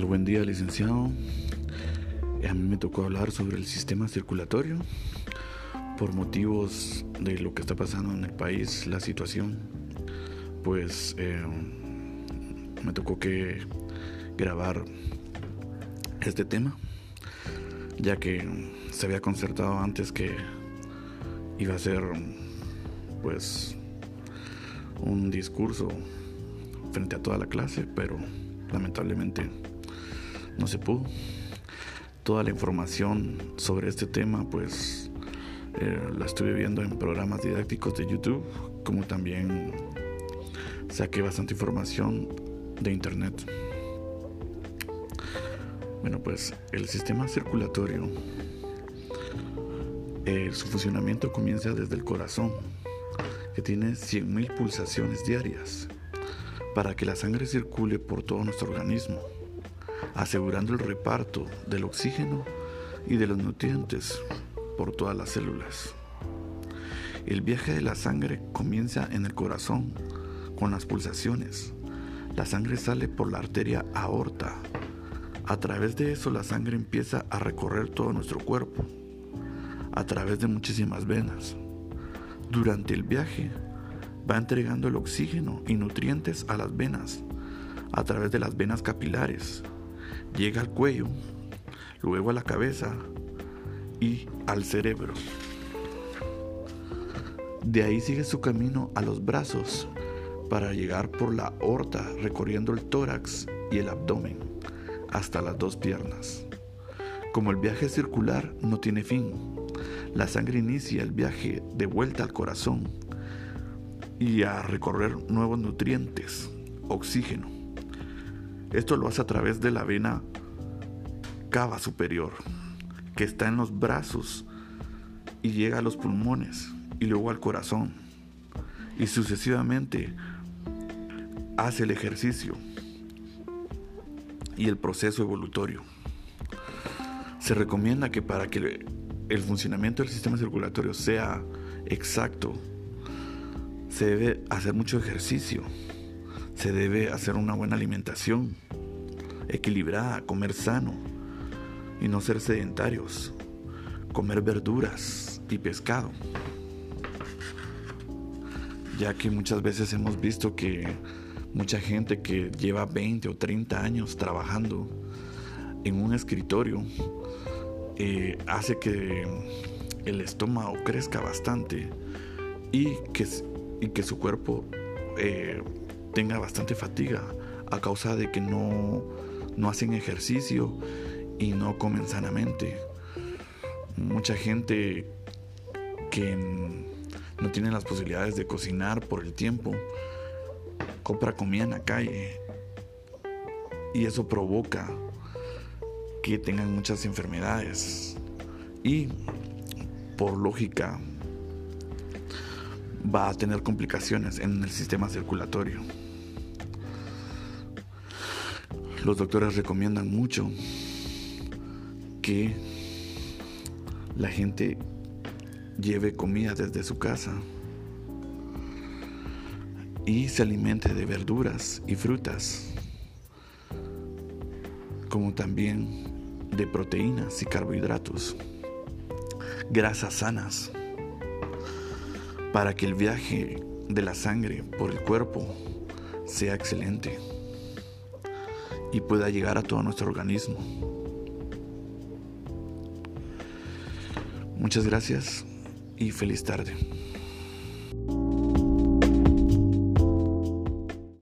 buen día, licenciado. A mí me tocó hablar sobre el sistema circulatorio por motivos de lo que está pasando en el país, la situación. Pues eh, me tocó que grabar este tema, ya que se había concertado antes que iba a ser pues un discurso frente a toda la clase, pero lamentablemente no se pudo. Toda la información sobre este tema pues eh, la estuve viendo en programas didácticos de YouTube, como también saqué bastante información de internet. Bueno, pues el sistema circulatorio, eh, su funcionamiento comienza desde el corazón, que tiene 100.000 pulsaciones diarias para que la sangre circule por todo nuestro organismo, asegurando el reparto del oxígeno y de los nutrientes por todas las células. El viaje de la sangre comienza en el corazón con las pulsaciones. La sangre sale por la arteria aorta. A través de eso la sangre empieza a recorrer todo nuestro cuerpo, a través de muchísimas venas. Durante el viaje va entregando el oxígeno y nutrientes a las venas a través de las venas capilares. Llega al cuello, luego a la cabeza y al cerebro. De ahí sigue su camino a los brazos para llegar por la aorta recorriendo el tórax y el abdomen hasta las dos piernas. Como el viaje circular no tiene fin, la sangre inicia el viaje de vuelta al corazón y a recorrer nuevos nutrientes, oxígeno. Esto lo hace a través de la vena cava superior, que está en los brazos y llega a los pulmones y luego al corazón. Y sucesivamente hace el ejercicio y el proceso evolutorio. Se recomienda que para que el funcionamiento del sistema circulatorio sea exacto se debe hacer mucho ejercicio, se debe hacer una buena alimentación, equilibrada, comer sano y no ser sedentarios, comer verduras y pescado. Ya que muchas veces hemos visto que mucha gente que lleva 20 o 30 años trabajando en un escritorio eh, hace que el estómago crezca bastante y que y que su cuerpo eh, tenga bastante fatiga a causa de que no, no hacen ejercicio y no comen sanamente. Mucha gente que no tiene las posibilidades de cocinar por el tiempo, compra comida en la calle y eso provoca que tengan muchas enfermedades y por lógica va a tener complicaciones en el sistema circulatorio. Los doctores recomiendan mucho que la gente lleve comida desde su casa y se alimente de verduras y frutas, como también de proteínas y carbohidratos, grasas sanas para que el viaje de la sangre por el cuerpo sea excelente y pueda llegar a todo nuestro organismo. Muchas gracias y feliz tarde.